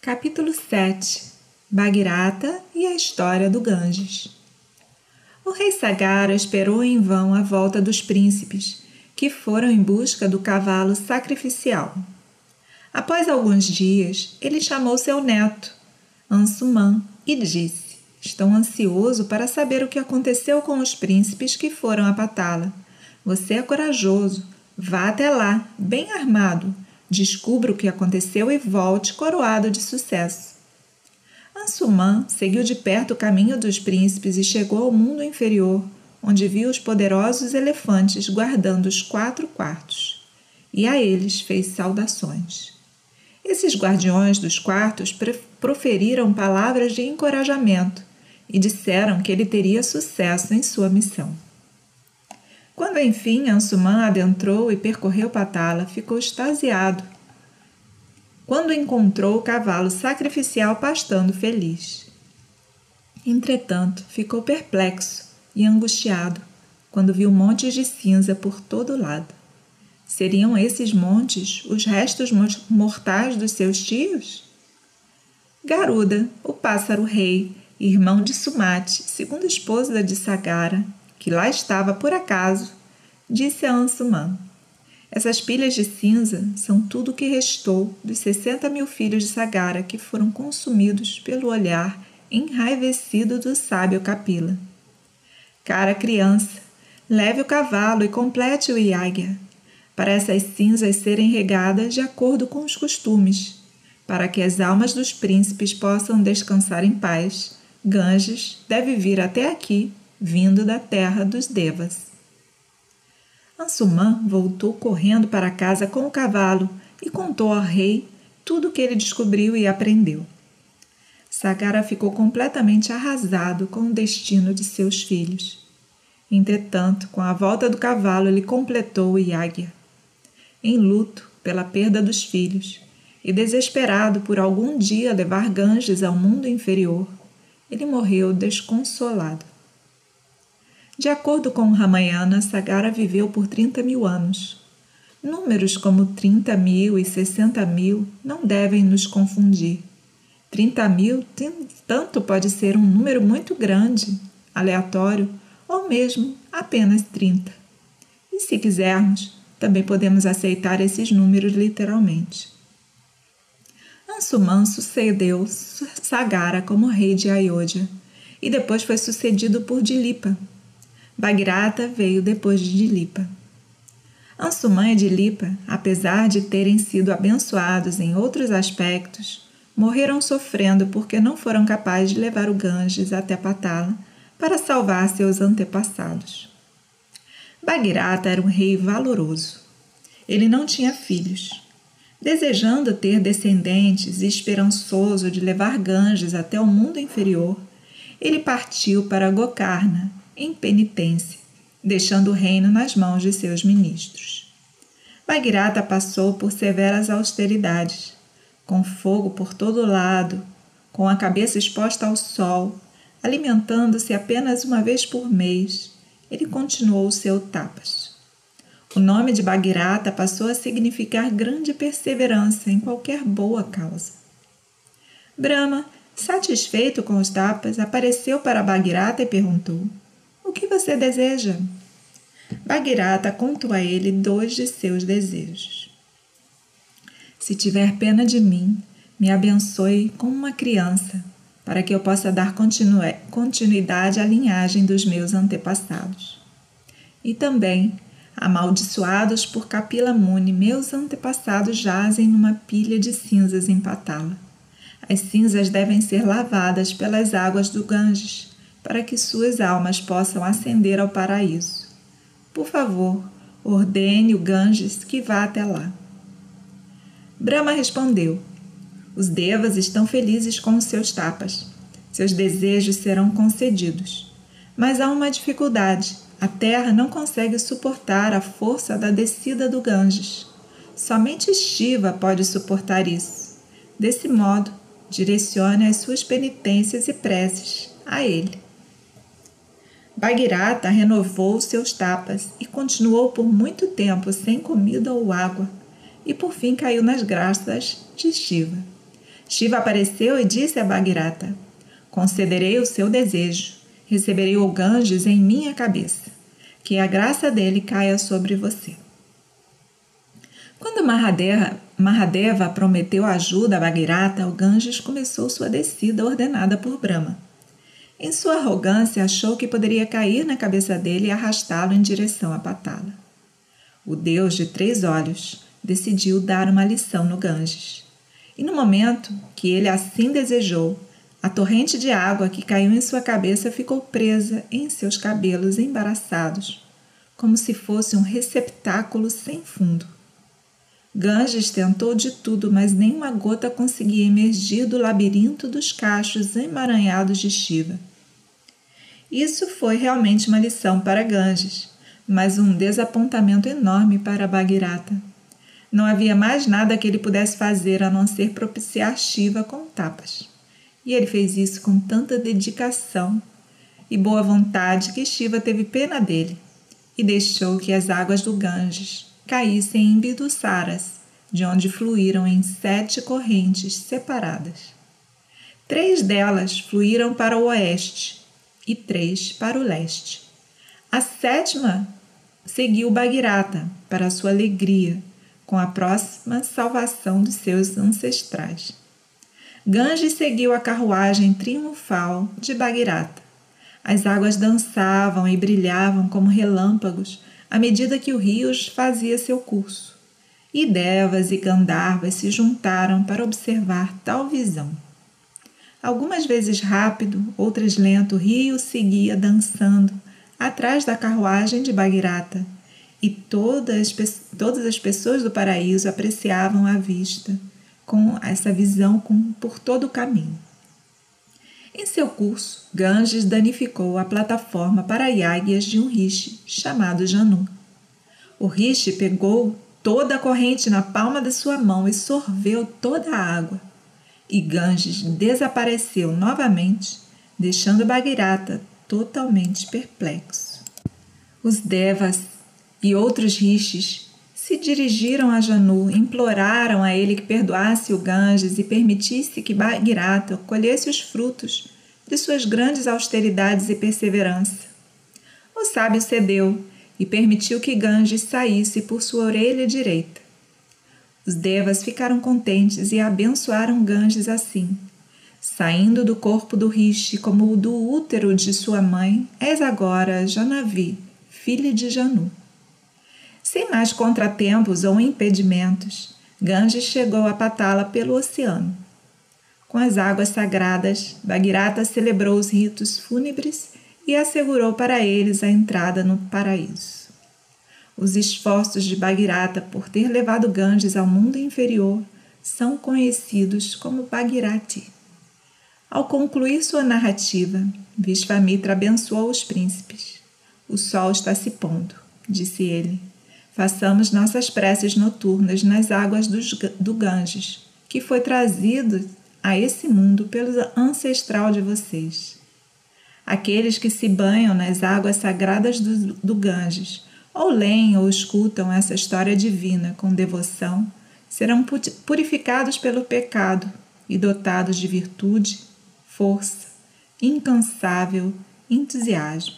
Capítulo 7 Bagirata e a história do Ganges O rei Sagara esperou em vão a volta dos príncipes, que foram em busca do cavalo sacrificial. Após alguns dias, ele chamou seu neto, Ansuman, e disse: Estou ansioso para saber o que aconteceu com os príncipes que foram a Patala. Você é corajoso. Vá até lá, bem armado Descubra o que aconteceu e volte coroado de sucesso. Ansuman seguiu de perto o caminho dos príncipes e chegou ao mundo inferior, onde viu os poderosos elefantes guardando os quatro quartos. E a eles fez saudações. Esses guardiões dos quartos proferiram palavras de encorajamento e disseram que ele teria sucesso em sua missão. Quando enfim Ansuman adentrou e percorreu Patala, ficou extasiado. Quando encontrou o cavalo sacrificial pastando feliz. Entretanto, ficou perplexo e angustiado quando viu montes de cinza por todo lado. Seriam esses montes os restos mortais dos seus tios? Garuda, o pássaro rei, irmão de Sumati, segunda esposa de Sagara, que lá estava por acaso, disse a Ansuman: Essas pilhas de cinza são tudo o que restou dos 60 mil filhos de Sagara que foram consumidos pelo olhar enraivecido do sábio Capila. Cara criança, leve o cavalo e complete o Iáguia, para essas cinzas serem regadas de acordo com os costumes, para que as almas dos príncipes possam descansar em paz. Ganges deve vir até aqui vindo da terra dos Devas. Ansumã voltou correndo para casa com o cavalo e contou ao rei tudo o que ele descobriu e aprendeu. Sagara ficou completamente arrasado com o destino de seus filhos. Entretanto, com a volta do cavalo, ele completou o Yáguia. Em luto pela perda dos filhos e desesperado por algum dia levar Ganges ao mundo inferior, ele morreu desconsolado. De acordo com Ramayana, Sagara viveu por 30 mil anos. Números como 30 mil e 60 mil não devem nos confundir. 30 mil tanto pode ser um número muito grande, aleatório, ou mesmo apenas 30. E se quisermos, também podemos aceitar esses números literalmente. Ansuman sucedeu Sagara como rei de Ayodhya e depois foi sucedido por Dilipa, Bagirata veio depois de Dilipa. Ansuman e Dilipa, apesar de terem sido abençoados em outros aspectos, morreram sofrendo porque não foram capazes de levar o Ganges até Patala para salvar seus antepassados. Bagirata era um rei valoroso. Ele não tinha filhos. Desejando ter descendentes e esperançoso de levar Ganges até o mundo inferior, ele partiu para Gokarna, em penitência, deixando o reino nas mãos de seus ministros. Bagirata passou por severas austeridades, com fogo por todo lado, com a cabeça exposta ao sol, alimentando-se apenas uma vez por mês, ele continuou seu tapas. O nome de Bagirata passou a significar grande perseverança em qualquer boa causa. Brahma, satisfeito com os tapas, apareceu para Bagirata e perguntou: o que você deseja? Bagirata contou a ele dois de seus desejos. Se tiver pena de mim, me abençoe como uma criança, para que eu possa dar continuidade à linhagem dos meus antepassados. E também, amaldiçoados por Kapila Muni, meus antepassados jazem numa pilha de cinzas em Patala. As cinzas devem ser lavadas pelas águas do Ganges para que suas almas possam ascender ao paraíso. Por favor, ordene o Ganges que vá até lá. Brahma respondeu: Os devas estão felizes com os seus tapas. Seus desejos serão concedidos. Mas há uma dificuldade. A terra não consegue suportar a força da descida do Ganges. Somente Shiva pode suportar isso. Desse modo, direcione as suas penitências e preces a ele. Bagirata renovou seus tapas e continuou por muito tempo sem comida ou água, e por fim caiu nas graças de Shiva. Shiva apareceu e disse a Bhagirata: Concederei o seu desejo, receberei o Ganges em minha cabeça, que a graça dele caia sobre você. Quando Mahadeva, Mahadeva prometeu ajuda a Bhagirata, o Ganges começou sua descida ordenada por Brahma. Em sua arrogância, achou que poderia cair na cabeça dele e arrastá-lo em direção a Patala. O deus de três olhos decidiu dar uma lição no Ganges. E no momento que ele assim desejou, a torrente de água que caiu em sua cabeça ficou presa em seus cabelos embaraçados, como se fosse um receptáculo sem fundo. Ganges tentou de tudo, mas nenhuma gota conseguia emergir do labirinto dos cachos emaranhados de Shiva. Isso foi realmente uma lição para Ganges, mas um desapontamento enorme para Bhagirata. Não havia mais nada que ele pudesse fazer a não ser propiciar Shiva com tapas. E ele fez isso com tanta dedicação e boa vontade que Shiva teve pena dele e deixou que as águas do Ganges caíssem em Bidussaras, de onde fluíram em sete correntes separadas. Três delas fluíram para o oeste e três para o leste. A sétima seguiu Bagirata para sua alegria com a próxima salvação dos seus ancestrais. Ganges seguiu a carruagem triunfal de Bagirata. As águas dançavam e brilhavam como relâmpagos à medida que o rio fazia seu curso. E Devas e Gandharvas se juntaram para observar tal visão. Algumas vezes rápido, outras lento, o rio seguia dançando atrás da carruagem de Bagirata e todas, todas as pessoas do paraíso apreciavam a vista com essa visão com, por todo o caminho. Em seu curso, Ganges danificou a plataforma para águias de um rishi chamado Janu. O rishi pegou toda a corrente na palma de sua mão e sorveu toda a água. E Ganges desapareceu novamente, deixando Bagirata totalmente perplexo. Os devas e outros rishis se dirigiram a Janu, imploraram a ele que perdoasse o Ganges e permitisse que Bhagirata colhesse os frutos de suas grandes austeridades e perseverança. O sábio cedeu e permitiu que Ganges saísse por sua orelha direita. Os devas ficaram contentes e abençoaram Ganges assim. Saindo do corpo do Rishi como o do útero de sua mãe, és agora Janavi, filha de Janu. Sem mais contratempos ou impedimentos, Ganges chegou a Patala pelo oceano. Com as águas sagradas, Bagirata celebrou os ritos fúnebres e assegurou para eles a entrada no paraíso. Os esforços de Bagirata por ter levado Ganges ao mundo inferior são conhecidos como Bagirati. Ao concluir sua narrativa, Vishvamitra abençoou os príncipes. O sol está se pondo, disse ele. Façamos nossas preces noturnas nas águas do Ganges, que foi trazido a esse mundo pelo ancestral de vocês. Aqueles que se banham nas águas sagradas do, do Ganges, ou leem ou escutam essa história divina com devoção, serão purificados pelo pecado e dotados de virtude, força, incansável entusiasmo.